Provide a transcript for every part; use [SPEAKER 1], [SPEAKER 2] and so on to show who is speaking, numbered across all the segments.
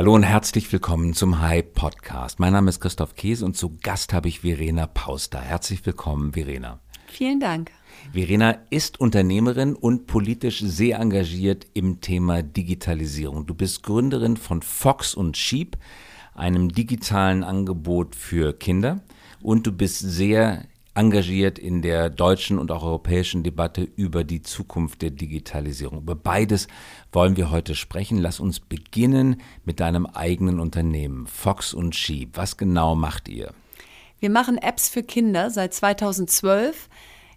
[SPEAKER 1] Hallo und herzlich willkommen zum Hype Podcast. Mein Name ist Christoph Käse und zu Gast habe ich Verena Pauster. Herzlich willkommen, Verena.
[SPEAKER 2] Vielen Dank.
[SPEAKER 1] Verena ist Unternehmerin und politisch sehr engagiert im Thema Digitalisierung. Du bist Gründerin von Fox und Sheep, einem digitalen Angebot für Kinder. Und du bist sehr engagiert in der deutschen und auch europäischen Debatte über die Zukunft der Digitalisierung. Über beides wollen wir heute sprechen. Lass uns beginnen mit deinem eigenen Unternehmen, Fox und Sheep. Was genau macht ihr?
[SPEAKER 2] Wir machen Apps für Kinder seit 2012.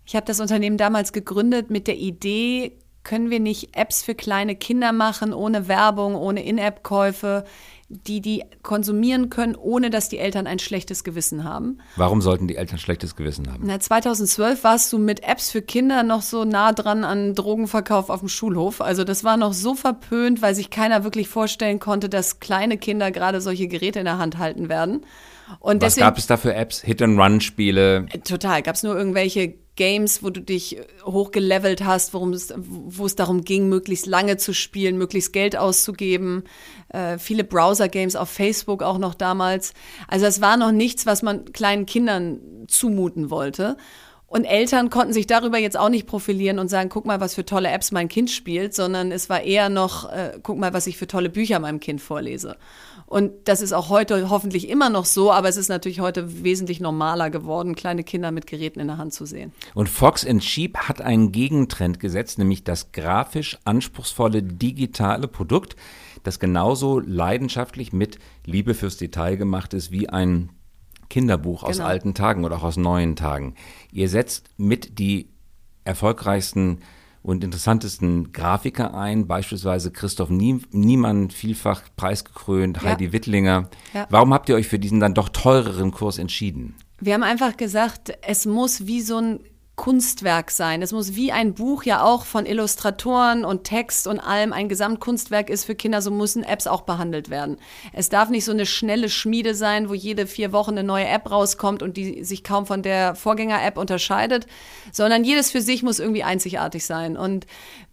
[SPEAKER 2] Ich habe das Unternehmen damals gegründet mit der Idee, können wir nicht Apps für kleine Kinder machen, ohne Werbung, ohne In-App-Käufe, die die konsumieren können, ohne dass die Eltern ein schlechtes Gewissen haben.
[SPEAKER 1] Warum sollten die Eltern schlechtes Gewissen haben?
[SPEAKER 2] Na, 2012 warst du mit Apps für Kinder noch so nah dran an Drogenverkauf auf dem Schulhof. Also das war noch so verpönt, weil sich keiner wirklich vorstellen konnte, dass kleine Kinder gerade solche Geräte in der Hand halten werden.
[SPEAKER 1] Und Was deswegen, gab es da für Apps? Hit-and-Run-Spiele?
[SPEAKER 2] Total. Gab es nur irgendwelche Games, wo du dich hochgelevelt hast, worum es, wo es darum ging, möglichst lange zu spielen, möglichst Geld auszugeben. Äh, viele Browser-Games auf Facebook auch noch damals. Also es war noch nichts, was man kleinen Kindern zumuten wollte. Und Eltern konnten sich darüber jetzt auch nicht profilieren und sagen, guck mal, was für tolle Apps mein Kind spielt, sondern es war eher noch, äh, guck mal, was ich für tolle Bücher meinem Kind vorlese. Und das ist auch heute hoffentlich immer noch so, aber es ist natürlich heute wesentlich normaler geworden, kleine Kinder mit Geräten in der Hand zu sehen.
[SPEAKER 1] Und Fox and Sheep hat einen Gegentrend gesetzt, nämlich das grafisch anspruchsvolle digitale Produkt, das genauso leidenschaftlich mit Liebe fürs Detail gemacht ist wie ein Kinderbuch aus genau. alten Tagen oder auch aus neuen Tagen. Ihr setzt mit die erfolgreichsten und interessantesten Grafiker ein, beispielsweise Christoph Niemann, vielfach preisgekrönt, ja. Heidi Wittlinger. Ja. Warum habt ihr euch für diesen dann doch teureren Kurs entschieden?
[SPEAKER 2] Wir haben einfach gesagt, es muss wie so ein Kunstwerk sein. Es muss wie ein Buch ja auch von Illustratoren und Text und allem ein Gesamtkunstwerk ist für Kinder, so müssen Apps auch behandelt werden. Es darf nicht so eine schnelle Schmiede sein, wo jede vier Wochen eine neue App rauskommt und die sich kaum von der Vorgänger-App unterscheidet, sondern jedes für sich muss irgendwie einzigartig sein. Und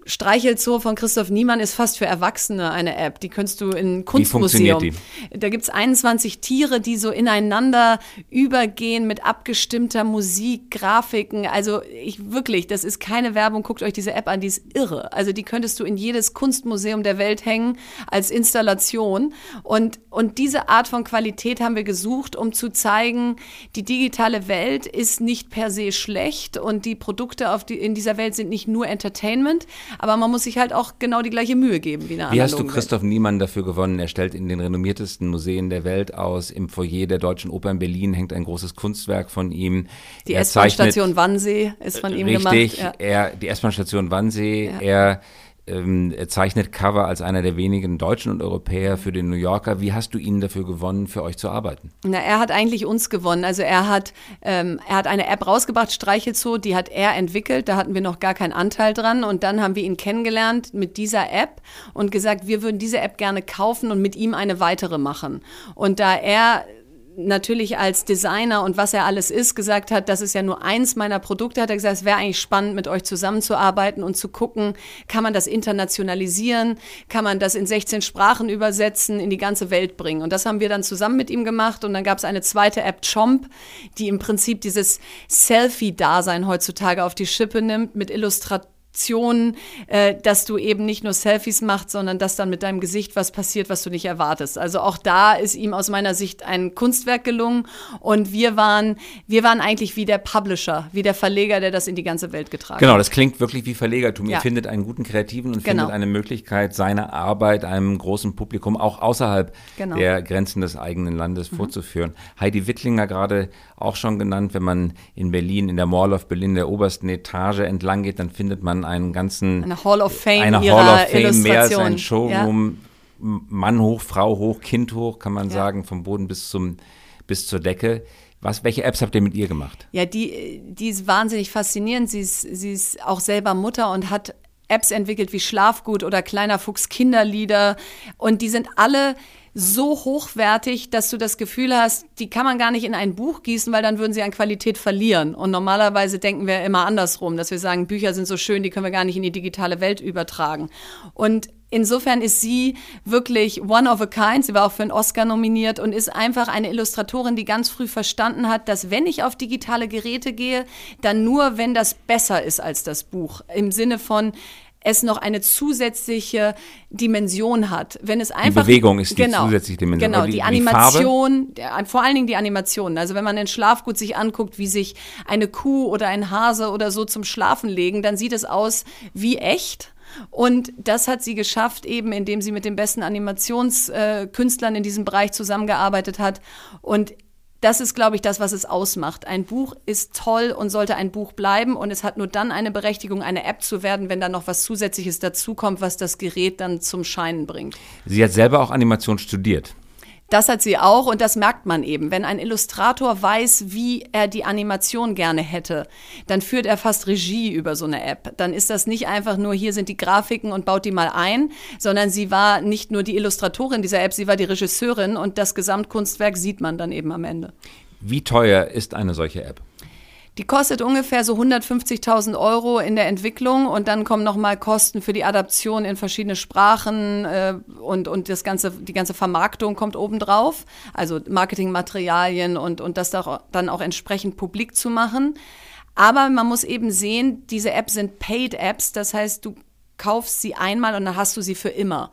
[SPEAKER 2] Streichelzoo von Christoph Niemann ist fast für Erwachsene eine App. Die könntest du in Kunstmuseum. Wie funktioniert die? Da gibt's 21 Tiere, die so ineinander übergehen mit abgestimmter Musik, Grafiken. Also ich wirklich, das ist keine Werbung. Guckt euch diese App an, die ist irre. Also die könntest du in jedes Kunstmuseum der Welt hängen als Installation. Und, und diese Art von Qualität haben wir gesucht, um zu zeigen, die digitale Welt ist nicht per se schlecht und die Produkte auf die, in dieser Welt sind nicht nur Entertainment, aber man muss sich halt auch genau die gleiche Mühe geben wie eine
[SPEAKER 1] Wie hast du Christoph Welt. Niemann dafür gewonnen? Er stellt in den renommiertesten Museen der Welt aus. Im Foyer der Deutschen Oper in Berlin hängt ein großes Kunstwerk von ihm.
[SPEAKER 2] Die S-Bahn-Station Wannsee ist von ihm
[SPEAKER 1] richtig,
[SPEAKER 2] gemacht.
[SPEAKER 1] Richtig, ja. die S-Bahn-Station Wannsee. Ja. Er ähm, er zeichnet Cover als einer der wenigen Deutschen und Europäer für den New Yorker. Wie hast du ihn dafür gewonnen, für euch zu arbeiten?
[SPEAKER 2] Na, er hat eigentlich uns gewonnen. Also er hat, ähm, er hat eine App rausgebracht, Streichelzoo, die hat er entwickelt. Da hatten wir noch gar keinen Anteil dran. Und dann haben wir ihn kennengelernt mit dieser App und gesagt, wir würden diese App gerne kaufen und mit ihm eine weitere machen. Und da er natürlich als Designer und was er alles ist, gesagt hat, das ist ja nur eins meiner Produkte, hat er gesagt, es wäre eigentlich spannend, mit euch zusammenzuarbeiten und zu gucken, kann man das internationalisieren, kann man das in 16 Sprachen übersetzen, in die ganze Welt bringen. Und das haben wir dann zusammen mit ihm gemacht. Und dann gab es eine zweite App, Chomp, die im Prinzip dieses Selfie-Dasein heutzutage auf die Schippe nimmt mit Illustrationen Aktionen, äh, dass du eben nicht nur Selfies machst, sondern dass dann mit deinem Gesicht was passiert, was du nicht erwartest. Also auch da ist ihm aus meiner Sicht ein Kunstwerk gelungen und wir waren, wir waren eigentlich wie der Publisher, wie der Verleger, der das in die ganze Welt getragen
[SPEAKER 1] genau, hat. Genau, das klingt wirklich wie Verlegertum. Ja. Ihr findet einen guten Kreativen und genau. findet eine Möglichkeit, seine Arbeit einem großen Publikum auch außerhalb genau. der Grenzen des eigenen Landes mhm. vorzuführen. Heidi Wittlinger gerade auch schon genannt, wenn man in Berlin, in der Mall of Berlin, der obersten Etage entlang geht, dann findet man einen ganzen
[SPEAKER 2] eine Hall of Fame,
[SPEAKER 1] eine Hall of Fame mehr als ein Showroom. Ja. Mann hoch, Frau hoch, Kind hoch, kann man ja. sagen, vom Boden bis zum bis zur Decke. Was, welche Apps habt ihr mit ihr gemacht?
[SPEAKER 2] Ja, die, die ist wahnsinnig faszinierend. Sie ist, sie ist auch selber Mutter und hat Apps entwickelt wie Schlafgut oder Kleiner Fuchs Kinderlieder. Und die sind alle so hochwertig, dass du das Gefühl hast, die kann man gar nicht in ein Buch gießen, weil dann würden sie an Qualität verlieren. Und normalerweise denken wir immer andersrum, dass wir sagen, Bücher sind so schön, die können wir gar nicht in die digitale Welt übertragen. Und insofern ist sie wirklich one of a kind. Sie war auch für einen Oscar nominiert und ist einfach eine Illustratorin, die ganz früh verstanden hat, dass wenn ich auf digitale Geräte gehe, dann nur, wenn das besser ist als das Buch. Im Sinne von, es noch eine zusätzliche Dimension hat. Wenn es einfach
[SPEAKER 1] die Bewegung ist die
[SPEAKER 2] genau,
[SPEAKER 1] zusätzliche Dimension.
[SPEAKER 2] Genau,
[SPEAKER 1] die,
[SPEAKER 2] die Animation, die vor allen Dingen die Animation. Also wenn man in Schlafgut sich anguckt, wie sich eine Kuh oder ein Hase oder so zum Schlafen legen, dann sieht es aus wie echt. Und das hat sie geschafft, eben indem sie mit den besten Animationskünstlern in diesem Bereich zusammengearbeitet hat. Und das ist, glaube ich, das, was es ausmacht. Ein Buch ist toll und sollte ein Buch bleiben und es hat nur dann eine Berechtigung, eine App zu werden, wenn da noch was Zusätzliches dazukommt, was das Gerät dann zum Scheinen bringt.
[SPEAKER 1] Sie hat selber auch Animation studiert.
[SPEAKER 2] Das hat sie auch und das merkt man eben. Wenn ein Illustrator weiß, wie er die Animation gerne hätte, dann führt er fast Regie über so eine App. Dann ist das nicht einfach nur, hier sind die Grafiken und baut die mal ein, sondern sie war nicht nur die Illustratorin dieser App, sie war die Regisseurin und das Gesamtkunstwerk sieht man dann eben am Ende.
[SPEAKER 1] Wie teuer ist eine solche App?
[SPEAKER 2] Die kostet ungefähr so 150.000 Euro in der Entwicklung und dann kommen nochmal Kosten für die Adaption in verschiedene Sprachen äh, und, und das ganze, die ganze Vermarktung kommt obendrauf, also Marketingmaterialien und, und das dann auch entsprechend publik zu machen. Aber man muss eben sehen, diese Apps sind Paid Apps, das heißt, du kaufst sie einmal und dann hast du sie für immer.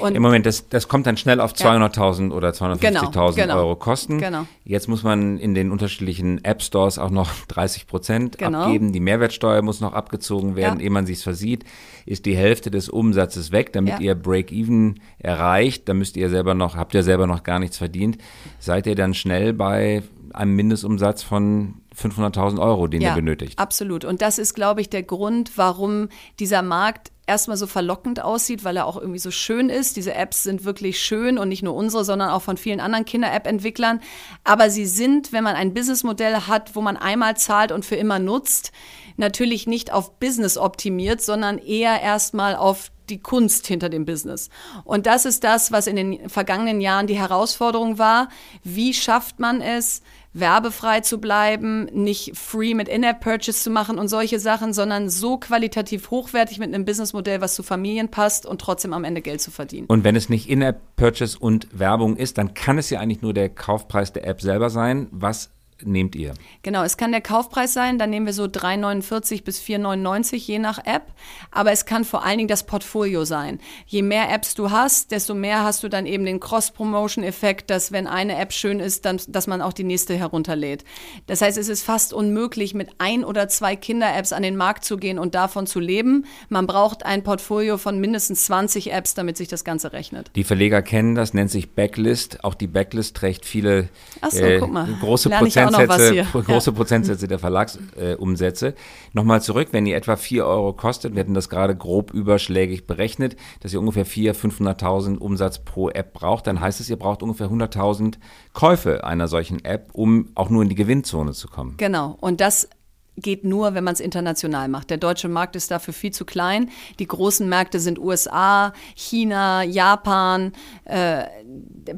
[SPEAKER 1] Und Im Moment, das, das kommt dann schnell auf 200.000 ja. oder 250.000 genau, genau, Euro Kosten. Genau. Jetzt muss man in den unterschiedlichen App Stores auch noch 30 Prozent genau. abgeben. Die Mehrwertsteuer muss noch abgezogen werden, ja. ehe man sich versieht. Ist die Hälfte des Umsatzes weg, damit ja. ihr Break-Even erreicht. Da müsst ihr selber noch, habt ihr selber noch gar nichts verdient. Seid ihr dann schnell bei einem Mindestumsatz von 500.000 Euro, den ja, ihr benötigt.
[SPEAKER 2] Absolut. Und das ist, glaube ich, der Grund, warum dieser Markt erstmal so verlockend aussieht, weil er auch irgendwie so schön ist. Diese Apps sind wirklich schön und nicht nur unsere, sondern auch von vielen anderen Kinder-App-Entwicklern. Aber sie sind, wenn man ein Businessmodell hat, wo man einmal zahlt und für immer nutzt, natürlich nicht auf Business optimiert, sondern eher erstmal auf die Kunst hinter dem Business. Und das ist das, was in den vergangenen Jahren die Herausforderung war. Wie schafft man es, werbefrei zu bleiben, nicht free mit In-App-Purchase zu machen und solche Sachen, sondern so qualitativ hochwertig mit einem Businessmodell, was zu Familien passt und trotzdem am Ende Geld zu verdienen.
[SPEAKER 1] Und wenn es nicht In-App-Purchase und Werbung ist, dann kann es ja eigentlich nur der Kaufpreis der App selber sein. Was nehmt ihr?
[SPEAKER 2] Genau, es kann der Kaufpreis sein, dann nehmen wir so 3,49 bis 4,99 je nach App, aber es kann vor allen Dingen das Portfolio sein. Je mehr Apps du hast, desto mehr hast du dann eben den Cross-Promotion-Effekt, dass wenn eine App schön ist, dann, dass man auch die nächste herunterlädt. Das heißt, es ist fast unmöglich, mit ein oder zwei Kinder-Apps an den Markt zu gehen und davon zu leben. Man braucht ein Portfolio von mindestens 20 Apps, damit sich das Ganze rechnet.
[SPEAKER 1] Die Verleger kennen das, nennt sich Backlist. Auch die Backlist trägt viele so, äh, große Prozent Prozentsätze, große ja. Prozentsätze der Verlagsumsätze. Äh, Nochmal zurück, wenn ihr etwa 4 Euro kostet, wir hatten das gerade grob überschlägig berechnet, dass ihr ungefähr 400.000, 500.000 Umsatz pro App braucht, dann heißt es, ihr braucht ungefähr 100.000 Käufe einer solchen App, um auch nur in die Gewinnzone zu kommen.
[SPEAKER 2] Genau, und das geht nur, wenn man es international macht. Der deutsche Markt ist dafür viel zu klein. Die großen Märkte sind USA, China, Japan, äh,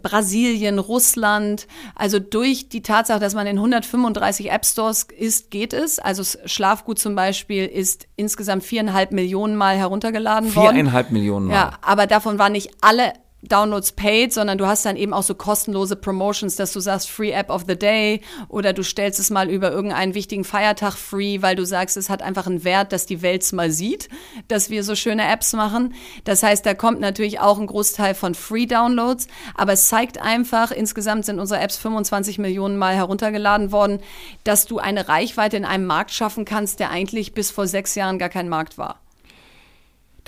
[SPEAKER 2] Brasilien, Russland. Also durch die Tatsache, dass man in 135 App Stores ist, geht es. Also Schlafgut zum Beispiel ist insgesamt viereinhalb Millionen Mal heruntergeladen
[SPEAKER 1] worden. Viereinhalb Millionen Mal.
[SPEAKER 2] Ja, aber davon waren nicht alle Downloads paid, sondern du hast dann eben auch so kostenlose Promotions, dass du sagst Free App of the Day oder du stellst es mal über irgendeinen wichtigen Feiertag free, weil du sagst, es hat einfach einen Wert, dass die Welt es mal sieht, dass wir so schöne Apps machen. Das heißt, da kommt natürlich auch ein Großteil von Free Downloads, aber es zeigt einfach, insgesamt sind unsere Apps 25 Millionen Mal heruntergeladen worden, dass du eine Reichweite in einem Markt schaffen kannst, der eigentlich bis vor sechs Jahren gar kein Markt war.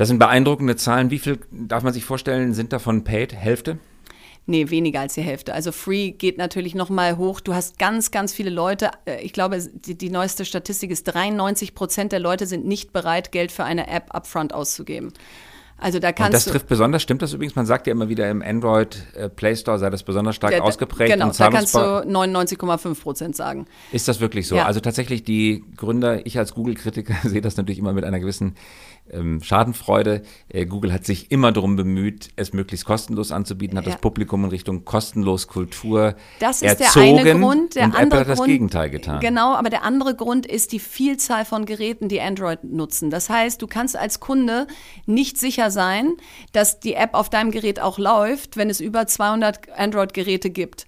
[SPEAKER 1] Das sind beeindruckende Zahlen. Wie viel darf man sich vorstellen, sind davon paid? Hälfte?
[SPEAKER 2] Nee, weniger als die Hälfte. Also Free geht natürlich noch mal hoch. Du hast ganz, ganz viele Leute. Äh, ich glaube, die, die neueste Statistik ist, 93 Prozent der Leute sind nicht bereit, Geld für eine App upfront auszugeben. Also da kannst
[SPEAKER 1] und das trifft besonders, stimmt das übrigens? Man sagt ja immer wieder im Android äh, Play Store sei das besonders stark der, ausgeprägt.
[SPEAKER 2] Genau, da kannst du 99,5 Prozent sagen.
[SPEAKER 1] Ist das wirklich so? Ja. Also tatsächlich die Gründer, ich als Google-Kritiker sehe das natürlich immer mit einer gewissen ähm, Schadenfreude. Äh, Google hat sich immer darum bemüht, es möglichst kostenlos anzubieten, hat
[SPEAKER 2] Ja.
[SPEAKER 1] das Publikum in Richtung kostenlos Kultur
[SPEAKER 2] Das ist
[SPEAKER 1] erzogen
[SPEAKER 2] der eine Grund. Der
[SPEAKER 1] und
[SPEAKER 2] andere
[SPEAKER 1] Apple hat das
[SPEAKER 2] Grund,
[SPEAKER 1] Gegenteil getan.
[SPEAKER 2] Genau, aber der andere Grund ist die Vielzahl von Geräten, die Android nutzen. Das heißt, du kannst als Kunde nicht sicher sein, dass die App auf deinem Gerät auch läuft, wenn es über 200 Android-Geräte gibt.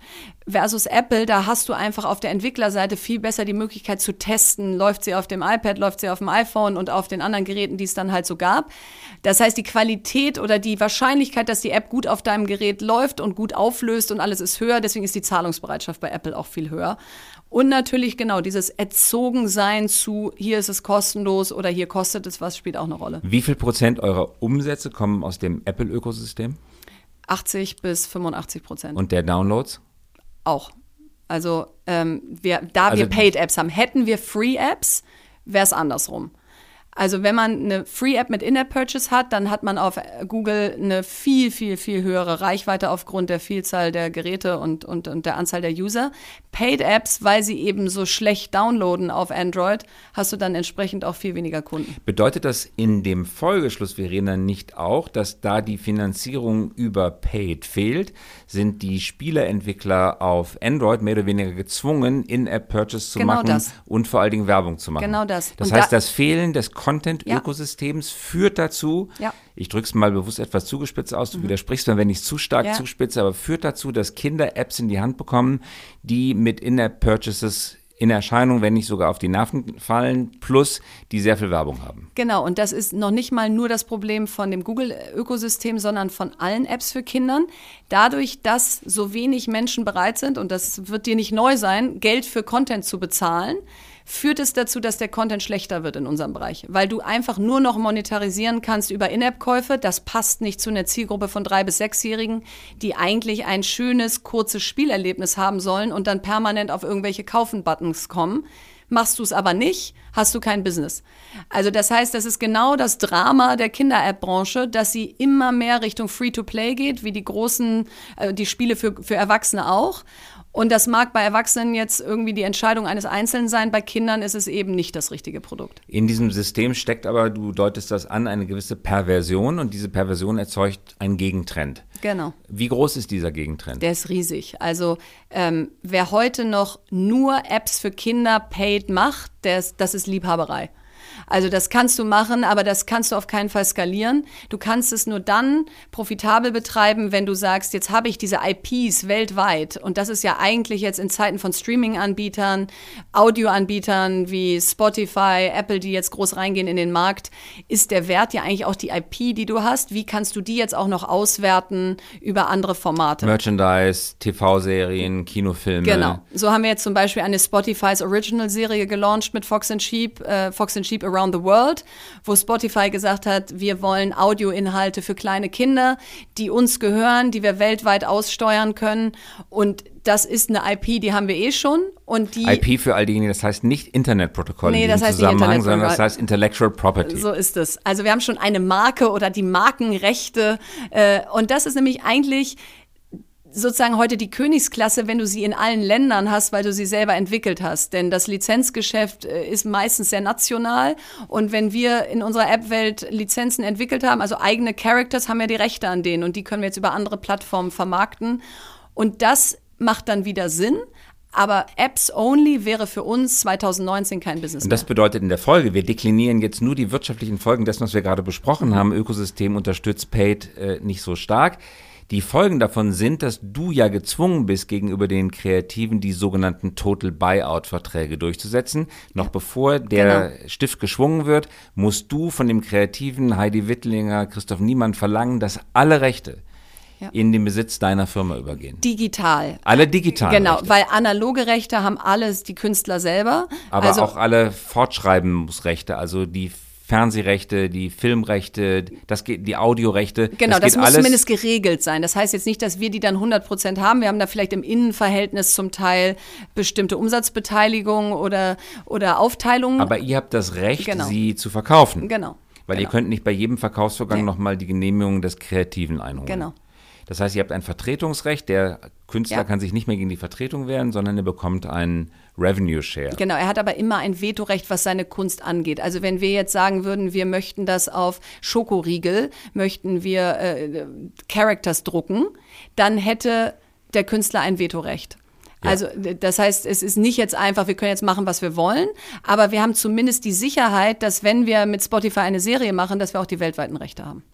[SPEAKER 2] Versus Apple, da hast du einfach auf der Entwicklerseite viel besser die Möglichkeit zu testen, läuft sie auf dem iPad, läuft sie auf dem iPhone und auf den anderen Geräten, die es dann halt so gab. Das heißt, die Qualität oder die Wahrscheinlichkeit, dass die App gut auf deinem Gerät läuft und gut auflöst und alles ist höher, deswegen ist die Zahlungsbereitschaft bei Apple auch viel höher. Und natürlich genau dieses Erzogensein zu, hier ist es kostenlos oder hier kostet es was, spielt auch eine Rolle.
[SPEAKER 1] Wie viel Prozent eurer Umsätze kommen aus dem Apple-Ökosystem
[SPEAKER 2] 80 bis 85 Prozent.
[SPEAKER 1] und der Downloads?
[SPEAKER 2] Auch. Also, ähm, wir, da
[SPEAKER 1] Also-
[SPEAKER 2] wir Paid-Apps haben, hätten wir Free-Apps, wäre es andersrum. Also wenn man eine Free-App mit In-App-Purchase hat, dann hat man auf Google eine viel, viel, viel höhere Reichweite aufgrund der Vielzahl der Geräte und, und, und der Anzahl der User. Paid-Apps, weil sie eben so schlecht downloaden auf Android, hast du dann entsprechend auch viel weniger Kunden.
[SPEAKER 1] Bedeutet das in dem Folgeschluss, Verena, nicht auch, dass da die Finanzierung über Paid fehlt? Sind die Spieleentwickler auf Android mehr oder weniger gezwungen, In-App-Purchase zu
[SPEAKER 2] Genau
[SPEAKER 1] machen
[SPEAKER 2] das.
[SPEAKER 1] und vor allen Dingen Werbung zu machen?
[SPEAKER 2] Genau das.
[SPEAKER 1] Das
[SPEAKER 2] Und
[SPEAKER 1] heißt,
[SPEAKER 2] da-
[SPEAKER 1] das Fehlen des Content-Ökosystems führt dazu,
[SPEAKER 2] Ja. Mhm.
[SPEAKER 1] ich drücke es mal bewusst etwas zugespitzt aus, du widersprichst mir, wenn ich es zu stark
[SPEAKER 2] Ja.
[SPEAKER 1] zuspitze, aber führt dazu, dass Kinder Apps in die Hand bekommen, die mit In-App-Purchases in Erscheinung, wenn nicht sogar auf die Nerven fallen, plus die sehr viel Werbung haben.
[SPEAKER 2] Genau, und das ist noch nicht mal nur das Problem von dem Google-Ökosystem, sondern von allen Apps für Kindern. Dadurch, dass so wenig Menschen bereit sind, und das wird dir nicht neu sein, Geld für Content zu bezahlen, führt es dazu, dass der Content schlechter wird in unserem Bereich. Weil du einfach nur noch monetarisieren kannst über In-App-Käufe. Das passt nicht zu einer Zielgruppe von drei- bis sechsjährigen, die eigentlich ein schönes, kurzes Spielerlebnis haben sollen und dann permanent auf irgendwelche Kaufen-Buttons kommen. Machst du es aber nicht, hast du kein Business. Also das heißt, das ist genau das Drama der Kinder-App-Branche, dass sie immer mehr Richtung Free-to-Play geht, wie die großen, äh, die Spiele für, für Erwachsene auch. Und das mag bei Erwachsenen jetzt irgendwie die Entscheidung eines Einzelnen sein, bei Kindern ist es eben nicht das richtige Produkt.
[SPEAKER 1] In diesem System steckt aber, du deutest das an, eine gewisse Perversion und diese Perversion erzeugt einen Gegentrend.
[SPEAKER 2] Genau.
[SPEAKER 1] Wie groß ist dieser Gegentrend?
[SPEAKER 2] Der ist riesig. Also ähm, wer heute noch nur Apps für Kinder paid macht, der ist, das ist Liebhaberei. Also das kannst du machen, aber das kannst du auf keinen Fall skalieren. Du kannst es nur dann profitabel betreiben, wenn du sagst, jetzt habe ich diese IPs weltweit. Und das ist ja eigentlich jetzt in Zeiten von Streaming-Anbietern, Audioanbietern wie Spotify, Apple, die jetzt groß reingehen in den Markt, ist der Wert ja eigentlich auch die IP, die du hast. Wie kannst du die jetzt auch noch auswerten über andere Formate?
[SPEAKER 1] Merchandise, TV-Serien, Kinofilme.
[SPEAKER 2] Genau. So haben wir jetzt zum Beispiel eine Spotify's Original-Serie gelauncht mit Fox and Sheep, äh, Fox and Sheep Around the World, wo Spotify gesagt hat, wir wollen Audioinhalte für kleine Kinder, die uns gehören, die wir weltweit aussteuern können. Und das ist eine IP, die haben wir eh schon. Und die
[SPEAKER 1] IP für all diejenigen, das heißt nicht Internetprotokoll
[SPEAKER 2] Nee,
[SPEAKER 1] in
[SPEAKER 2] das heißt nicht
[SPEAKER 1] Zusammenhang, sondern das heißt Intellectual Property.
[SPEAKER 2] So ist es. Also wir haben schon eine Marke oder die Markenrechte. Äh, und das ist nämlich eigentlich sozusagen heute die Königsklasse, wenn du sie in allen Ländern hast, weil du sie selber entwickelt hast. Denn das Lizenzgeschäft äh, ist meistens sehr national. Und wenn wir in unserer App-Welt Lizenzen entwickelt haben, also eigene Characters, haben wir die Rechte an denen. Und die können wir jetzt über andere Plattformen vermarkten. Und das macht dann wieder Sinn. Aber Apps only wäre für uns 2019 kein Business
[SPEAKER 1] Und
[SPEAKER 2] mehr.
[SPEAKER 1] das bedeutet in der Folge, wir deklinieren jetzt nur die wirtschaftlichen Folgen dessen, was wir gerade besprochen haben. Ökosystem unterstützt Paid äh, nicht so stark. Die Folgen davon sind, dass du ja gezwungen bist, gegenüber den Kreativen die sogenannten Total Buyout-Verträge durchzusetzen. Noch bevor der
[SPEAKER 2] Genau.
[SPEAKER 1] Stift geschwungen wird, musst du von dem Kreativen Heidi Wittlinger, Christoph Niemann verlangen, dass alle Rechte
[SPEAKER 2] Ja.
[SPEAKER 1] in den Besitz deiner Firma übergehen.
[SPEAKER 2] Digital.
[SPEAKER 1] Alle digital.
[SPEAKER 2] Genau,
[SPEAKER 1] Rechte.
[SPEAKER 2] weil analoge Rechte haben alles die Künstler selber.
[SPEAKER 1] Aber
[SPEAKER 2] also,
[SPEAKER 1] auch alle Fortschreibensrechte, also die Fernsehrechte, die Filmrechte, das geht, die Audiorechte.
[SPEAKER 2] Genau, das,
[SPEAKER 1] geht
[SPEAKER 2] muss
[SPEAKER 1] alles,
[SPEAKER 2] zumindest geregelt sein. Das heißt jetzt nicht, dass wir die dann 100 Prozent haben. Wir haben da vielleicht im Innenverhältnis zum Teil bestimmte Umsatzbeteiligung oder, oder Aufteilungen.
[SPEAKER 1] Aber ihr habt das Recht,
[SPEAKER 2] Genau.
[SPEAKER 1] sie zu verkaufen.
[SPEAKER 2] genau.
[SPEAKER 1] Weil
[SPEAKER 2] genau.
[SPEAKER 1] ihr könnt nicht bei jedem Verkaufsvorgang
[SPEAKER 2] Nee.
[SPEAKER 1] nochmal die Genehmigung des Kreativen einholen.
[SPEAKER 2] Genau.
[SPEAKER 1] Das heißt, ihr habt ein Vertretungsrecht. Der Künstler
[SPEAKER 2] Ja.
[SPEAKER 1] kann sich nicht mehr gegen die Vertretung wehren, sondern er bekommt einen Revenue Share.
[SPEAKER 2] Genau, er hat aber immer ein Vetorecht, was seine Kunst angeht. Also wenn wir jetzt sagen würden, wir möchten das auf Schokoriegel, möchten wir äh, Characters drucken, dann hätte der Künstler ein Vetorecht.
[SPEAKER 1] Ja.
[SPEAKER 2] Also das heißt, es ist nicht jetzt einfach, wir können jetzt machen, was wir wollen, aber wir haben zumindest die Sicherheit, dass wenn wir mit Spotify eine Serie machen, dass wir auch die weltweiten Rechte haben.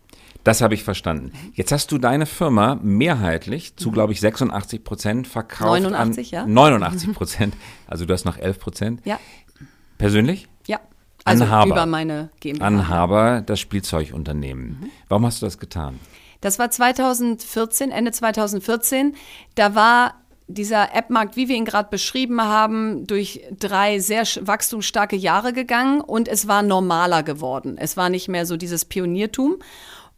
[SPEAKER 1] Das habe ich verstanden. Jetzt hast du deine Firma mehrheitlich zu, glaube ich, 86 Prozent verkauft.
[SPEAKER 2] 89,
[SPEAKER 1] an,
[SPEAKER 2] ja.
[SPEAKER 1] 89 Prozent. Also du hast noch 11 Prozent.
[SPEAKER 2] Ja,
[SPEAKER 1] Persönlich?
[SPEAKER 2] ja. Also
[SPEAKER 1] An Haber.
[SPEAKER 2] über meine GmbH.
[SPEAKER 1] An Haber, das Spielzeugunternehmen. Warum hast du das getan?
[SPEAKER 2] Das war 2014, Ende 2014. Da war dieser App-Markt, wie wir ihn gerade beschrieben haben, durch drei sehr wachstumsstarke Jahre gegangen und es war normaler geworden. Es war nicht mehr so dieses Pioniertum.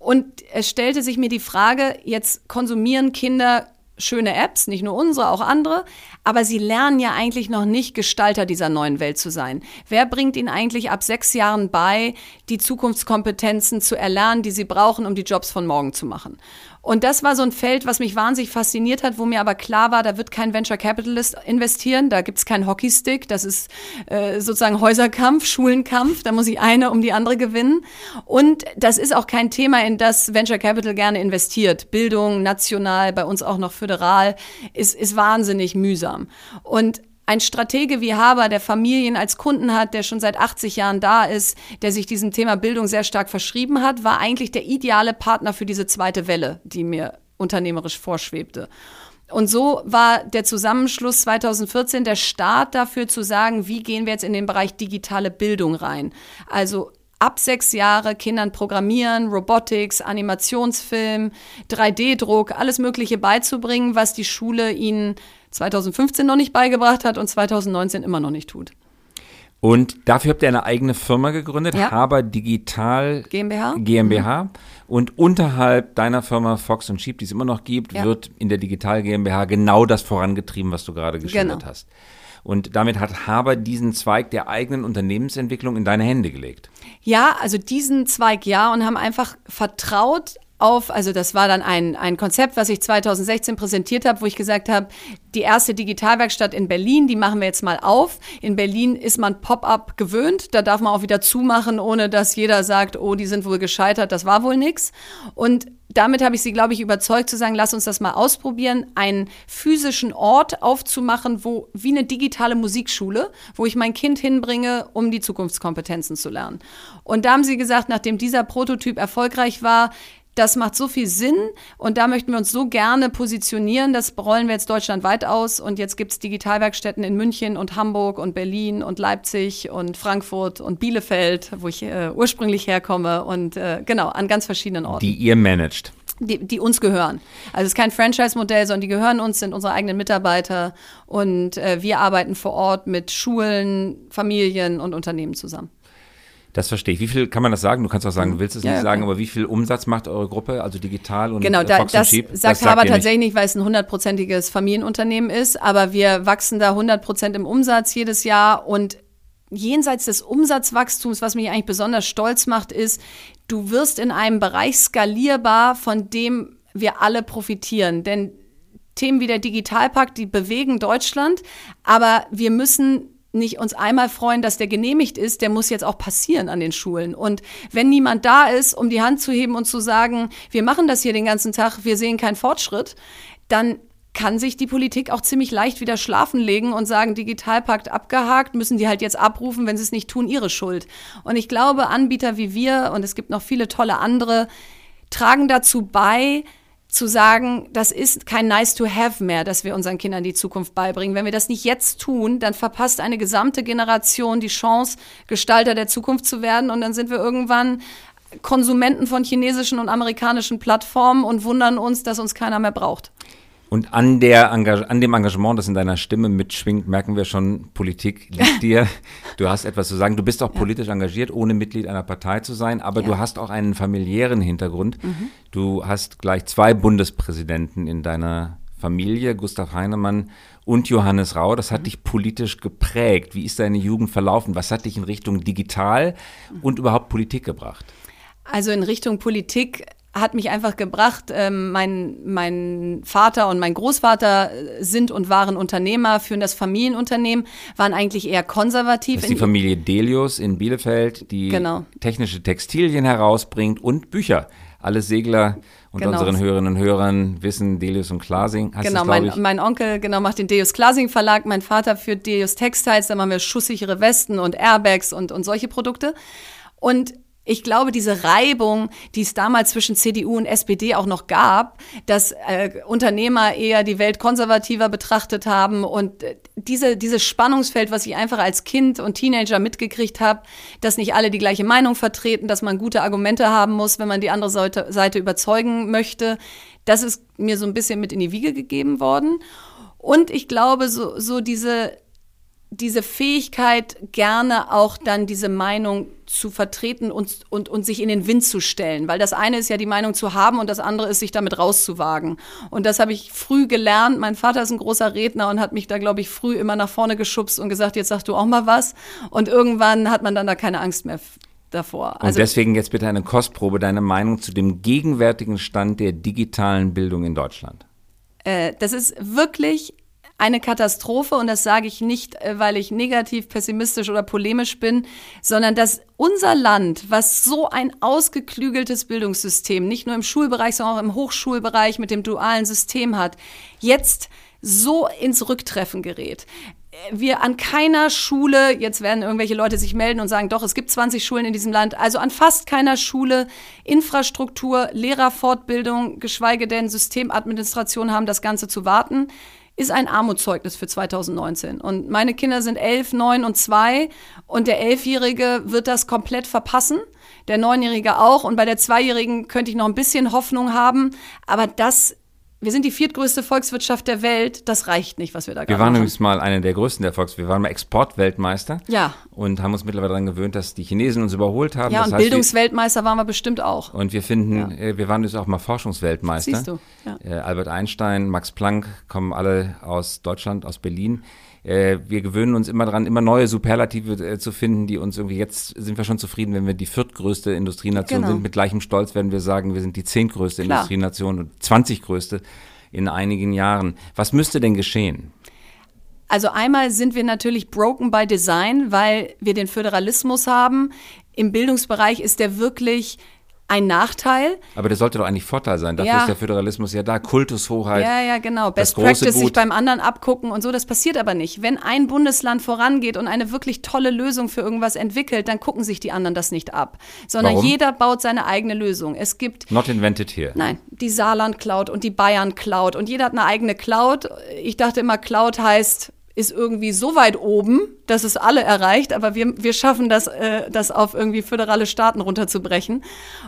[SPEAKER 2] Und es stellte sich mir die Frage, jetzt konsumieren Kinder schöne Apps, nicht nur unsere, auch andere, aber sie lernen ja eigentlich noch nicht Gestalter dieser neuen Welt zu sein. Wer bringt ihnen eigentlich ab sechs Jahren bei, die Zukunftskompetenzen zu erlernen, die sie brauchen, um die Jobs von morgen zu machen? Und das war so ein Feld, was mich wahnsinnig fasziniert hat, wo mir aber klar war, da wird kein Venture Capitalist investieren, da gibt's keinen Hockeystick, das ist äh, sozusagen Häuserkampf, Schulenkampf, da muss ich eine um die andere gewinnen. Und das ist auch kein Thema, in das Venture Capital gerne investiert. Bildung, national, bei uns auch noch föderal, ist, ist wahnsinnig mühsam. Und ein Stratege wie Haber, der Familien als Kunden hat, der schon seit 80 Jahren da ist, der sich diesem Thema Bildung sehr stark verschrieben hat, war eigentlich der ideale Partner für diese zweite Welle, die mir unternehmerisch vorschwebte. Und so war der Zusammenschluss 2014 der Start dafür zu sagen, wie gehen wir jetzt in den Bereich digitale Bildung rein. Also ab sechs Jahre Kindern Programmieren, Robotics, Animationsfilm, 3D-Druck, alles Mögliche beizubringen, was die Schule ihnen 2015 noch nicht beigebracht hat und 2019 immer noch nicht tut.
[SPEAKER 1] Und dafür habt ihr eine eigene Firma gegründet,
[SPEAKER 2] Ja.
[SPEAKER 1] Haber Digital
[SPEAKER 2] GmbH?
[SPEAKER 1] GmbH. Und unterhalb deiner Firma Fox und Sheep, die es immer noch gibt,
[SPEAKER 2] Ja.
[SPEAKER 1] wird in der Digital GmbH genau das vorangetrieben, was du gerade geschildert
[SPEAKER 2] Genau.
[SPEAKER 1] hast. Und damit hat Haber diesen Zweig der eigenen Unternehmensentwicklung in deine Hände gelegt.
[SPEAKER 2] Ja, also diesen Zweig ja und haben einfach vertraut auf, also das war dann ein, ein Konzept, was ich 2016 präsentiert habe, wo ich gesagt habe, die erste Digitalwerkstatt in Berlin, die machen wir jetzt mal auf. In Berlin ist man Pop-up gewöhnt, da darf man auch wieder zumachen, ohne dass jeder sagt, oh, die sind wohl gescheitert, das war wohl nix. Und damit habe ich sie, glaube ich, überzeugt zu sagen, lass uns das mal ausprobieren, einen physischen Ort aufzumachen, wo wie eine digitale Musikschule, wo ich mein Kind hinbringe, um die Zukunftskompetenzen zu lernen. Und da haben sie gesagt, nachdem dieser Prototyp erfolgreich war, das macht so viel Sinn und da möchten wir uns so gerne positionieren. Das rollen wir jetzt deutschlandweit aus und jetzt gibt es Digitalwerkstätten in München und Hamburg und Berlin und Leipzig und Frankfurt und Bielefeld, wo ich äh, ursprünglich herkomme und äh, genau an ganz verschiedenen Orten
[SPEAKER 1] Die ihr managt.
[SPEAKER 2] die, die uns gehören. Also es ist kein Franchise-Modell, sondern die gehören uns, sind unsere eigenen Mitarbeiter und äh, wir arbeiten vor Ort mit Schulen, Familien und Unternehmen zusammen.
[SPEAKER 1] Das verstehe ich. Wie viel kann man das sagen? Du kannst auch sagen, du willst es
[SPEAKER 2] Ja,
[SPEAKER 1] nicht sagen, aber wie viel Umsatz macht eure Gruppe, also digital und
[SPEAKER 2] Genau, da,
[SPEAKER 1] Fox
[SPEAKER 2] das
[SPEAKER 1] Sheep?
[SPEAKER 2] sagt
[SPEAKER 1] Das
[SPEAKER 2] Haber
[SPEAKER 1] ihr nicht.
[SPEAKER 2] tatsächlich nicht, weil es ein hundertprozentiges Familienunternehmen ist, aber wir wachsen da 100 Prozent im Umsatz jedes Jahr und jenseits des Umsatzwachstums, was mich eigentlich besonders stolz macht, ist, du wirst in einem Bereich skalierbar, von dem wir alle profitieren. Denn Themen wie der Digitalpakt, die bewegen Deutschland, aber wir müssen nicht uns einmal freuen, dass der genehmigt ist, der muss jetzt auch passieren an den Schulen. Und wenn niemand da ist, um die Hand zu heben und zu sagen, wir machen das hier den ganzen Tag, wir sehen keinen Fortschritt, dann kann sich die Politik auch ziemlich leicht wieder schlafen legen und sagen, Digitalpakt abgehakt, müssen die halt jetzt abrufen, wenn sie es nicht tun, ihre Schuld. Und ich glaube, Anbieter wie wir, und es gibt noch viele tolle andere, tragen dazu bei, zu sagen, das ist kein nice to have mehr, dass wir unseren Kindern die Zukunft beibringen. Wenn wir das nicht jetzt tun, dann verpasst eine gesamte Generation die Chance, Gestalter der Zukunft zu werden und dann sind wir irgendwann Konsumenten von chinesischen und amerikanischen Plattformen und wundern uns, dass uns keiner mehr braucht.
[SPEAKER 1] Und an, der an dem Engagement, das in deiner Stimme mitschwingt, merken wir schon, Politik liegt dir. Du hast etwas zu sagen. Du bist auch politisch engagiert, ohne Mitglied einer Partei zu sein, aber
[SPEAKER 2] Ja.
[SPEAKER 1] du hast auch einen familiären Hintergrund.
[SPEAKER 2] Mhm.
[SPEAKER 1] Du hast gleich zwei Bundespräsidenten in deiner Familie, Gustav Heinemann und Johannes Rau. Das
[SPEAKER 2] Mhm.
[SPEAKER 1] hat dich politisch geprägt. Wie ist deine Jugend verlaufen? Was hat dich in Richtung digital und überhaupt Politik gebracht?
[SPEAKER 2] Also in Richtung Politik hat mich einfach gebracht. Ähm, mein, mein Vater und mein Großvater sind und waren Unternehmer, führen das Familienunternehmen, waren eigentlich eher konservativ.
[SPEAKER 1] Das ist die Familie Delius in Bielefeld, die genau. technische Textilien herausbringt und Bücher. Alle Segler und genau. unseren Hörerinnen und Hörern wissen, Delius und Klasing.
[SPEAKER 2] Heißt genau, mein, mein, Onkel genau macht den Delius Klasing Verlag, mein Vater führt Delius Textiles, da machen wir schusssichere Westen und Airbags und, und solche Produkte. Und ich glaube, diese Reibung, die es damals zwischen CDU und SPD auch noch gab, dass äh, Unternehmer eher die Welt konservativer betrachtet haben und äh, diese, dieses Spannungsfeld, was ich einfach als Kind und Teenager mitgekriegt habe, dass nicht alle die gleiche Meinung vertreten, dass man gute Argumente haben muss, wenn man die andere Seite, Seite überzeugen möchte, das ist mir so ein bisschen mit in die Wiege gegeben worden. Und ich glaube, so, so diese diese Fähigkeit, gerne auch dann diese Meinung zu vertreten und, und, und sich in den Wind zu stellen. Weil das eine ist ja die Meinung zu haben und das andere ist, sich damit rauszuwagen. Und das habe ich früh gelernt. Mein Vater ist ein großer Redner und hat mich da, glaube ich, früh immer nach vorne geschubst und gesagt, jetzt sagst du auch mal was. Und irgendwann hat man dann da keine Angst mehr davor.
[SPEAKER 1] Also, und deswegen jetzt bitte eine Kostprobe, deine Meinung zu dem gegenwärtigen Stand der digitalen Bildung in Deutschland.
[SPEAKER 2] Äh, das ist wirklich eine Katastrophe und das sage ich nicht, äh, weil ich negativ, pessimistisch oder polemisch bin, sondern dass unser Land, was so ein ausgeklügeltes Bildungssystem, nicht nur im Schulbereich, sondern auch im Hochschulbereich mit dem dualen System hat, jetzt so ins Rücktreffen gerät. Wir an keiner Schule, jetzt werden irgendwelche Leute sich melden und sagen, doch, es gibt 20 Schulen in diesem Land, also an fast keiner Schule Infrastruktur, Lehrerfortbildung, geschweige denn Systemadministration haben das Ganze zu warten ist ein Armutszeugnis für 2019. Und meine Kinder sind elf, neun und zwei. Und der Elfjährige wird das komplett verpassen, der Neunjährige auch. Und bei der Zweijährigen könnte ich noch ein bisschen Hoffnung haben, aber das wir sind die viertgrößte Volkswirtschaft der Welt. Das reicht nicht, was wir da
[SPEAKER 1] gerade
[SPEAKER 2] machen.
[SPEAKER 1] Wir waren übrigens mal eine der größten der Volkswirtschaft. Wir waren mal Exportweltmeister.
[SPEAKER 2] Ja.
[SPEAKER 1] Und haben uns mittlerweile daran gewöhnt, dass die Chinesen uns überholt haben.
[SPEAKER 2] Ja, das und heißt, Bildungsweltmeister waren wir bestimmt auch.
[SPEAKER 1] Und wir finden, ja. äh, wir waren jetzt auch mal Forschungsweltmeister.
[SPEAKER 2] Siehst du. Ja.
[SPEAKER 1] Äh, Albert Einstein, Max Planck kommen alle aus Deutschland, aus Berlin äh, wir gewöhnen uns immer daran, immer neue Superlative äh, zu finden, die uns irgendwie, jetzt sind wir schon zufrieden, wenn wir die viertgrößte Industrienation genau. sind. Mit gleichem Stolz werden wir sagen, wir sind die zehntgrößte Klar. Industrienation und zwanziggrößte in einigen Jahren. Was müsste denn geschehen?
[SPEAKER 2] Also einmal sind wir natürlich broken by design, weil wir den Föderalismus haben. Im Bildungsbereich ist der wirklich ein Nachteil.
[SPEAKER 1] Aber der sollte doch eigentlich Vorteil sein. Dafür ja. ist der Föderalismus ja da. Kultushoheit.
[SPEAKER 2] Ja, ja, genau. Best Practice sich beim anderen abgucken und so. Das passiert aber nicht. Wenn ein Bundesland vorangeht und eine wirklich tolle Lösung für irgendwas entwickelt, dann gucken sich die anderen das nicht ab. Sondern
[SPEAKER 1] Warum?
[SPEAKER 2] jeder baut seine eigene Lösung. Es gibt.
[SPEAKER 1] Not invented here.
[SPEAKER 2] Nein, die Saarland Cloud und die Bayern Cloud. Und jeder hat eine eigene Cloud. Ich dachte immer, Cloud heißt ist irgendwie so weit oben, dass es alle erreicht, aber wir, wir schaffen das, äh, das auf irgendwie föderale Staaten runterzubrechen.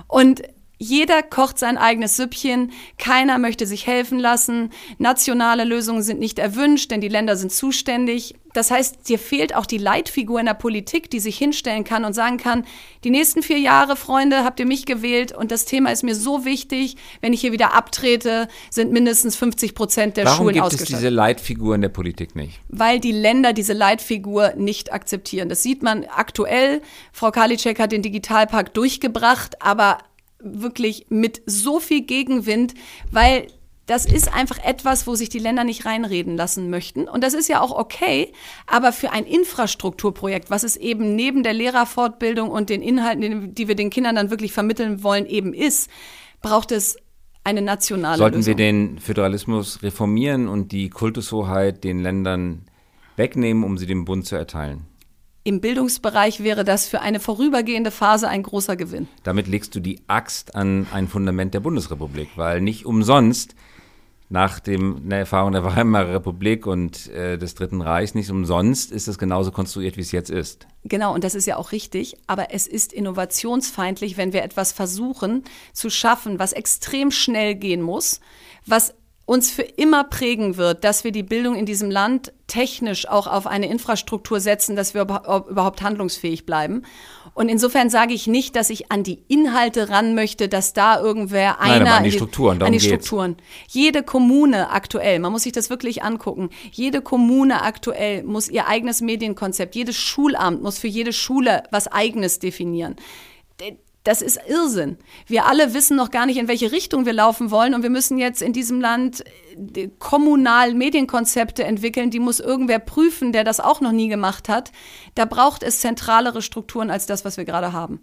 [SPEAKER 2] Und jeder kocht sein eigenes Süppchen, keiner möchte sich helfen lassen, nationale Lösungen sind nicht erwünscht, denn die Länder sind zuständig. Das heißt, dir fehlt auch die Leitfigur in der Politik, die sich hinstellen kann und sagen kann, die nächsten vier Jahre, Freunde, habt ihr mich gewählt und das Thema ist mir so wichtig, wenn ich hier wieder abtrete, sind mindestens 50 Prozent der
[SPEAKER 1] Warum
[SPEAKER 2] Schulen
[SPEAKER 1] gibt
[SPEAKER 2] ausgestattet.
[SPEAKER 1] es diese Leitfigur in der Politik nicht?
[SPEAKER 2] Weil die Länder diese Leitfigur nicht akzeptieren. Das sieht man aktuell. Frau Karliczek hat den Digitalpakt durchgebracht, aber wirklich mit so viel Gegenwind, weil das ist einfach etwas, wo sich die Länder nicht reinreden lassen möchten. Und das ist ja auch okay. Aber für ein Infrastrukturprojekt, was es eben neben der Lehrerfortbildung und den Inhalten, die wir den Kindern dann wirklich vermitteln wollen, eben ist, braucht es eine nationale
[SPEAKER 1] Sollten
[SPEAKER 2] Lösung.
[SPEAKER 1] wir den Föderalismus reformieren und die Kultushoheit den Ländern wegnehmen, um sie dem Bund zu erteilen?
[SPEAKER 2] Im Bildungsbereich wäre das für eine vorübergehende Phase ein großer Gewinn.
[SPEAKER 1] Damit legst du die Axt an ein Fundament der Bundesrepublik, weil nicht umsonst nach dem, der Erfahrung der Weimarer Republik und äh, des Dritten Reichs, nicht umsonst ist es genauso konstruiert, wie es jetzt ist.
[SPEAKER 2] Genau, und das ist ja auch richtig, aber es ist innovationsfeindlich, wenn wir etwas versuchen zu schaffen, was extrem schnell gehen muss, was uns für immer prägen wird, dass wir die Bildung in diesem Land technisch auch auf eine Infrastruktur setzen, dass wir überhaupt handlungsfähig bleiben. Und insofern sage ich nicht, dass ich an die Inhalte ran möchte, dass da irgendwer einer
[SPEAKER 1] Nein, aber an die Strukturen,
[SPEAKER 2] an die Strukturen. Jede Kommune aktuell, man muss sich das wirklich angucken. Jede Kommune aktuell muss ihr eigenes Medienkonzept, jedes Schulamt muss für jede Schule was eigenes definieren Das ist Irrsinn. Wir alle wissen noch gar nicht, in welche Richtung wir laufen wollen. Und wir müssen jetzt in diesem Land äh, kommunal Medienkonzepte entwickeln. Die muss irgendwer prüfen, der das auch noch nie gemacht hat. Da braucht es zentralere Strukturen als das, was wir gerade haben.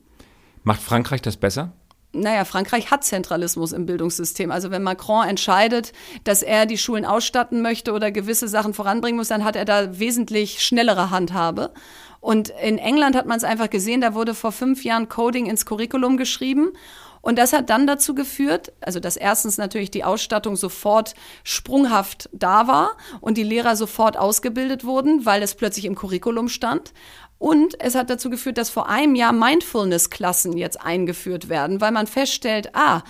[SPEAKER 1] Macht Frankreich das besser?
[SPEAKER 2] naja, Frankreich hat Zentralismus im Bildungssystem. Also wenn Macron entscheidet, dass er die Schulen ausstatten möchte oder gewisse Sachen voranbringen muss, dann hat er da wesentlich schnellere Handhabe. Und in England hat man es einfach gesehen, da wurde vor fünf Jahren Coding ins Curriculum geschrieben. Und das hat dann dazu geführt, also dass erstens natürlich die Ausstattung sofort sprunghaft da war und die Lehrer sofort ausgebildet wurden, weil es plötzlich im Curriculum stand. Und es hat dazu geführt, dass vor einem Jahr Mindfulness-Klassen jetzt eingeführt werden, weil man feststellt, ah,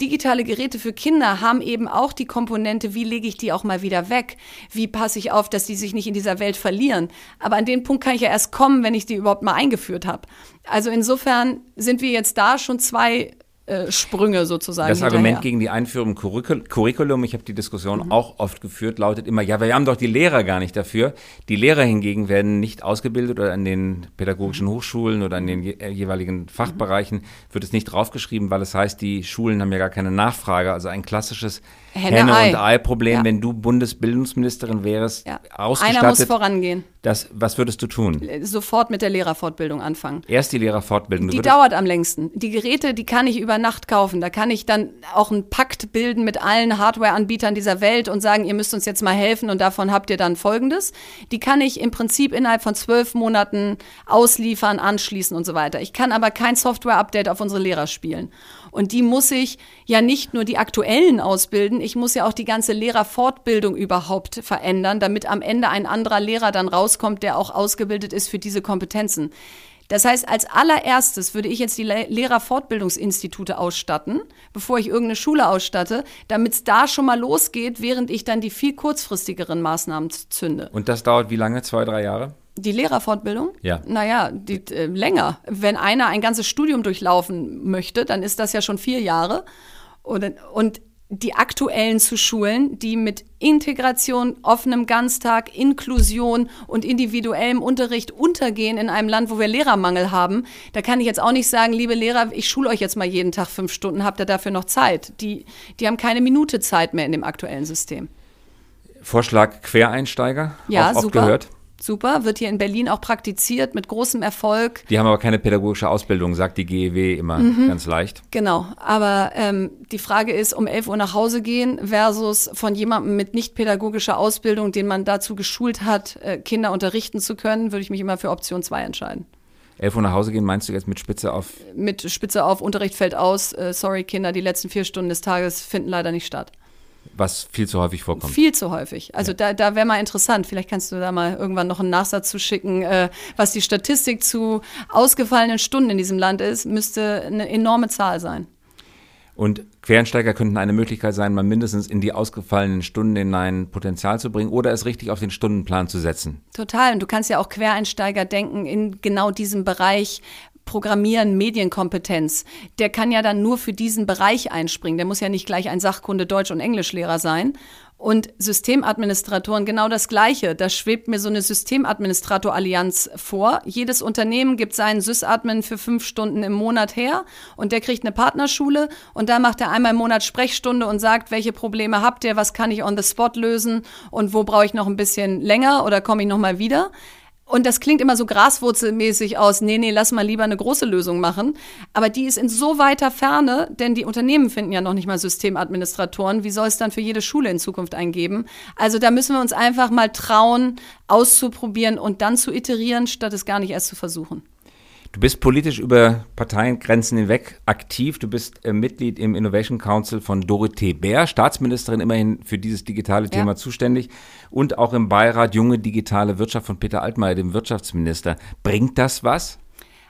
[SPEAKER 2] digitale Geräte für Kinder haben eben auch die Komponente, wie lege ich die auch mal wieder weg? Wie passe ich auf, dass die sich nicht in dieser Welt verlieren? Aber an den Punkt kann ich ja erst kommen, wenn ich die überhaupt mal eingeführt habe. Also insofern sind wir jetzt da schon zwei Sprünge sozusagen.
[SPEAKER 1] Das hinterher. Argument gegen die Einführung Curriculum, ich habe die Diskussion mhm. auch oft geführt, lautet immer, ja, wir haben doch die Lehrer gar nicht dafür. Die Lehrer hingegen werden nicht ausgebildet oder an den pädagogischen Hochschulen oder an den äh, jeweiligen Fachbereichen wird es nicht draufgeschrieben, weil es heißt, die Schulen haben ja gar keine Nachfrage. Also ein klassisches Henne- und Ei-Problem, ja. wenn du Bundesbildungsministerin wärst, ja. ausgestattet.
[SPEAKER 2] Einer muss vorangehen.
[SPEAKER 1] Das, was würdest du tun?
[SPEAKER 2] Sofort mit der Lehrerfortbildung anfangen.
[SPEAKER 1] Erst die Lehrerfortbildung.
[SPEAKER 2] Die dauert am längsten. Die Geräte, die kann ich über Nacht kaufen. Da kann ich dann auch einen Pakt bilden mit allen Hardware-Anbietern dieser Welt und sagen, ihr müsst uns jetzt mal helfen und davon habt ihr dann Folgendes. Die kann ich im Prinzip innerhalb von zwölf Monaten ausliefern, anschließen und so weiter. Ich kann aber kein Software-Update auf unsere Lehrer spielen. Und die muss ich ja nicht nur die aktuellen ausbilden, ich muss ja auch die ganze Lehrerfortbildung überhaupt verändern, damit am Ende ein anderer Lehrer dann rauskommt, der auch ausgebildet ist für diese Kompetenzen. Das heißt, als allererstes würde ich jetzt die Lehrerfortbildungsinstitute ausstatten, bevor ich irgendeine Schule ausstatte, damit es da schon mal losgeht, während ich dann die viel kurzfristigeren Maßnahmen zünde.
[SPEAKER 1] Und das dauert wie lange? Zwei, drei Jahre?
[SPEAKER 2] Die Lehrerfortbildung?
[SPEAKER 1] Ja.
[SPEAKER 2] Naja, die, äh, länger. Wenn einer ein ganzes Studium durchlaufen möchte, dann ist das ja schon vier Jahre. Und, und die aktuellen zu schulen, die mit Integration, offenem Ganztag, Inklusion und individuellem Unterricht untergehen in einem Land, wo wir Lehrermangel haben. Da kann ich jetzt auch nicht sagen, liebe Lehrer, ich schule euch jetzt mal jeden Tag fünf Stunden, habt ihr dafür noch Zeit? Die, die haben keine Minute Zeit mehr in dem aktuellen System.
[SPEAKER 1] Vorschlag Quereinsteiger,
[SPEAKER 2] ja,
[SPEAKER 1] auch oft
[SPEAKER 2] super.
[SPEAKER 1] gehört
[SPEAKER 2] super, wird hier in Berlin auch praktiziert mit großem Erfolg.
[SPEAKER 1] Die haben aber keine pädagogische Ausbildung, sagt die GEW immer mhm. ganz leicht.
[SPEAKER 2] Genau, aber ähm, die Frage ist, um 11 Uhr nach Hause gehen versus von jemandem mit nicht pädagogischer Ausbildung, den man dazu geschult hat, äh, Kinder unterrichten zu können, würde ich mich immer für Option 2 entscheiden.
[SPEAKER 1] 11 Uhr nach Hause gehen, meinst du jetzt mit Spitze auf?
[SPEAKER 2] Mit Spitze auf, Unterricht fällt aus. Äh, sorry, Kinder, die letzten vier Stunden des Tages finden leider nicht statt.
[SPEAKER 1] Was viel zu häufig vorkommt.
[SPEAKER 2] Viel zu häufig. Also ja. da, da wäre mal interessant. Vielleicht kannst du da mal irgendwann noch einen Nachsatz zu schicken, äh, was die Statistik zu ausgefallenen Stunden in diesem Land ist, müsste eine enorme Zahl sein.
[SPEAKER 1] Und Quereinsteiger könnten eine Möglichkeit sein, mal mindestens in die ausgefallenen Stunden hinein Potenzial zu bringen oder es richtig auf den Stundenplan zu setzen.
[SPEAKER 2] Total. Und du kannst ja auch Quereinsteiger denken in genau diesem Bereich, Programmieren, Medienkompetenz, der kann ja dann nur für diesen Bereich einspringen. Der muss ja nicht gleich ein Sachkunde Deutsch- und Englischlehrer sein. Und Systemadministratoren genau das Gleiche. Da schwebt mir so eine Systemadministrator-Allianz vor. Jedes Unternehmen gibt seinen Sysadmin für fünf Stunden im Monat her und der kriegt eine Partnerschule und da macht er einmal im Monat Sprechstunde und sagt, welche Probleme habt ihr, was kann ich on the spot lösen und wo brauche ich noch ein bisschen länger oder komme ich noch mal wieder. Und das klingt immer so graswurzelmäßig aus, nee, nee, lass mal lieber eine große Lösung machen. Aber die ist in so weiter Ferne, denn die Unternehmen finden ja noch nicht mal Systemadministratoren. Wie soll es dann für jede Schule in Zukunft eingeben? Also da müssen wir uns einfach mal trauen, auszuprobieren und dann zu iterieren, statt es gar nicht erst zu versuchen.
[SPEAKER 1] Du bist politisch über Parteiengrenzen hinweg aktiv. Du bist äh, Mitglied im Innovation Council von Dorothee Bär, Staatsministerin immerhin für dieses digitale Thema ja. zuständig und auch im Beirat Junge Digitale Wirtschaft von Peter Altmaier, dem Wirtschaftsminister. Bringt das was?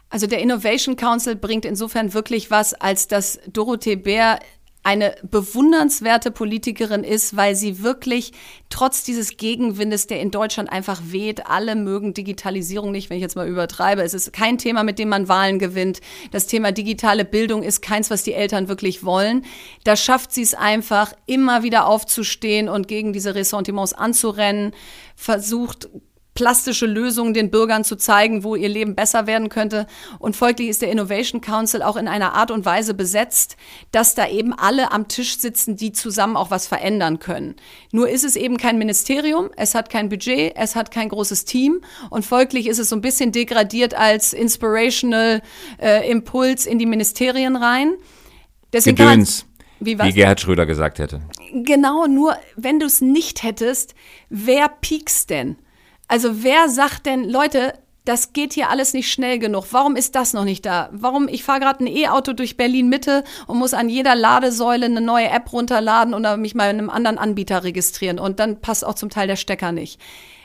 [SPEAKER 2] Also der Innovation Council bringt insofern wirklich was, als dass Dorothee Bär eine bewundernswerte Politikerin ist, weil sie wirklich trotz dieses Gegenwindes, der in Deutschland einfach weht, alle mögen Digitalisierung nicht, wenn ich jetzt mal übertreibe. Es ist kein Thema, mit dem man Wahlen gewinnt. Das Thema digitale Bildung ist keins, was die Eltern wirklich wollen. Da schafft sie es einfach, immer wieder aufzustehen und gegen diese Ressentiments anzurennen, versucht plastische Lösungen den Bürgern zu zeigen, wo ihr Leben besser werden könnte. Und folglich ist der Innovation Council auch in einer Art und Weise besetzt, dass da eben alle am Tisch sitzen, die zusammen auch was verändern können. Nur ist es eben kein Ministerium, es hat kein Budget, es hat kein großes Team und folglich ist es so ein bisschen degradiert als Inspirational äh, Impuls in die Ministerien rein.
[SPEAKER 1] Deswegen Gedöns. Wie, wie Gerhard Schröder gesagt hätte.
[SPEAKER 2] Genau, nur wenn du es nicht hättest, wer piekst denn? Also wer sagt denn, Leute, das geht hier alles nicht schnell genug. Warum ist das noch nicht da? Warum? Ich fahre gerade ein E-Auto durch Berlin Mitte und muss an jeder Ladesäule eine neue App runterladen oder mich mal in einem anderen Anbieter registrieren und dann passt auch zum Teil der Stecker nicht.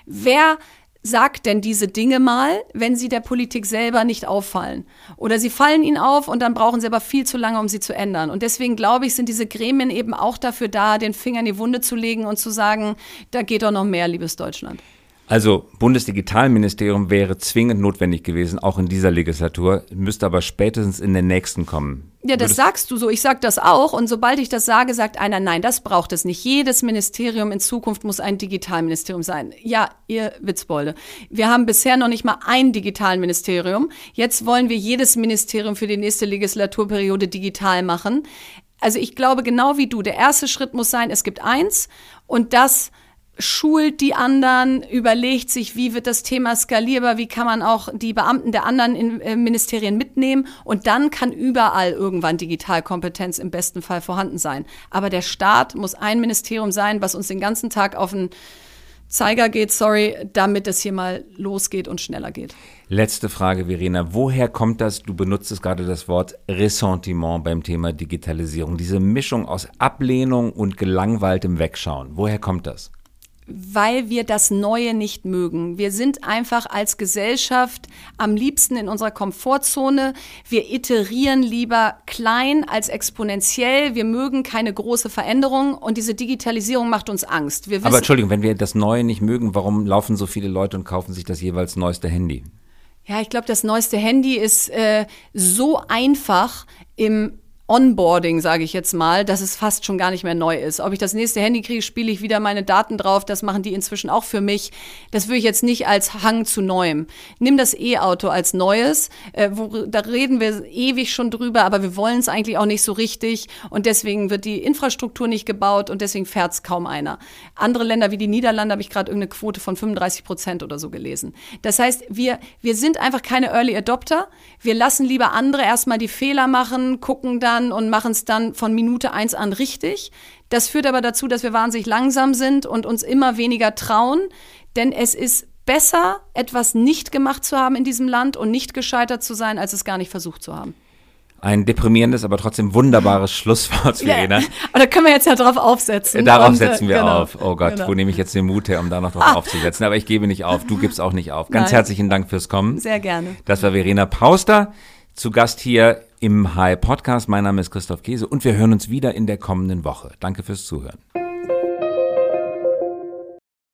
[SPEAKER 2] Wer sagt denn diese Dinge mal, wenn sie der Politik selber nicht auffallen? Oder sie fallen ihnen auf und dann brauchen sie aber viel zu lange, um sie zu ändern. Und deswegen glaube ich, sind diese Gremien eben auch dafür da, den Finger in die Wunde zu legen und zu sagen, da geht doch noch mehr, liebes Deutschland.
[SPEAKER 1] Also Bundesdigitalministerium wäre zwingend notwendig gewesen, auch in dieser Legislatur, müsste aber spätestens in der nächsten kommen.
[SPEAKER 2] Ja, das Würdest sagst du so, ich sag das auch und sobald ich das sage, sagt einer, nein, das braucht es nicht. Jedes Ministerium in Zukunft muss ein Digitalministerium sein. Ja, ihr Witzbolde. Wir haben bisher noch nicht mal ein Digitalministerium. Jetzt wollen wir jedes Ministerium für die nächste Legislaturperiode digital machen. Also ich glaube genau wie du, der erste Schritt muss sein, es gibt eins und das schult die anderen, überlegt sich, wie wird das Thema skalierbar, wie kann man auch die Beamten der anderen in, äh, Ministerien mitnehmen und dann kann überall irgendwann Digitalkompetenz im besten Fall vorhanden sein. Aber der Staat muss ein Ministerium sein, was uns den ganzen Tag auf den Zeiger geht, sorry, damit es hier mal losgeht und schneller geht.
[SPEAKER 1] Letzte Frage, Verena. Woher kommt das, du benutzt es gerade das Wort Ressentiment beim Thema Digitalisierung, diese Mischung aus Ablehnung und gelangweiltem Wegschauen? Woher kommt das?
[SPEAKER 2] Weil wir das Neue nicht mögen. Wir sind einfach als Gesellschaft am liebsten in unserer Komfortzone. Wir iterieren lieber klein als exponentiell. Wir mögen keine große Veränderung und diese Digitalisierung macht uns Angst.
[SPEAKER 1] Aber Entschuldigung, wenn wir das Neue nicht mögen, warum laufen so viele Leute und kaufen sich das jeweils neueste Handy?
[SPEAKER 2] Ja, ich glaube, das neueste Handy ist äh, so einfach im Onboarding, sage ich jetzt mal, dass es fast schon gar nicht mehr neu ist. Ob ich das nächste Handy kriege, spiele ich wieder meine Daten drauf. Das machen die inzwischen auch für mich. Das würde ich jetzt nicht als Hang zu Neuem. Nimm das E-Auto als Neues. Äh, wo, da reden wir ewig schon drüber, aber wir wollen es eigentlich auch nicht so richtig. Und deswegen wird die Infrastruktur nicht gebaut und deswegen fährt es kaum einer. Andere Länder wie die Niederlande habe ich gerade irgendeine Quote von 35 Prozent oder so gelesen. Das heißt, wir, wir sind einfach keine Early Adopter. Wir lassen lieber andere erstmal die Fehler machen, gucken dann, an und machen es dann von Minute eins an richtig. Das führt aber dazu, dass wir wahnsinnig langsam sind und uns immer weniger trauen, denn es ist besser, etwas nicht gemacht zu haben in diesem Land und nicht gescheitert zu sein, als es gar nicht versucht zu haben.
[SPEAKER 1] Ein deprimierendes, aber trotzdem wunderbares Schlusswort, Verena.
[SPEAKER 2] Ja, aber da können wir jetzt ja drauf aufsetzen.
[SPEAKER 1] Darauf und, äh, setzen wir genau, auf. Oh Gott, genau. wo nehme ich jetzt den Mut her, um da noch drauf ah. aufzusetzen? Aber ich gebe nicht auf. Du gibst auch nicht auf. Ganz Nein. herzlichen Dank fürs Kommen.
[SPEAKER 2] Sehr gerne.
[SPEAKER 1] Das war Verena Pauster, zu Gast hier im High Podcast. Mein Name ist Christoph Käse und wir hören uns wieder in der kommenden Woche. Danke fürs Zuhören.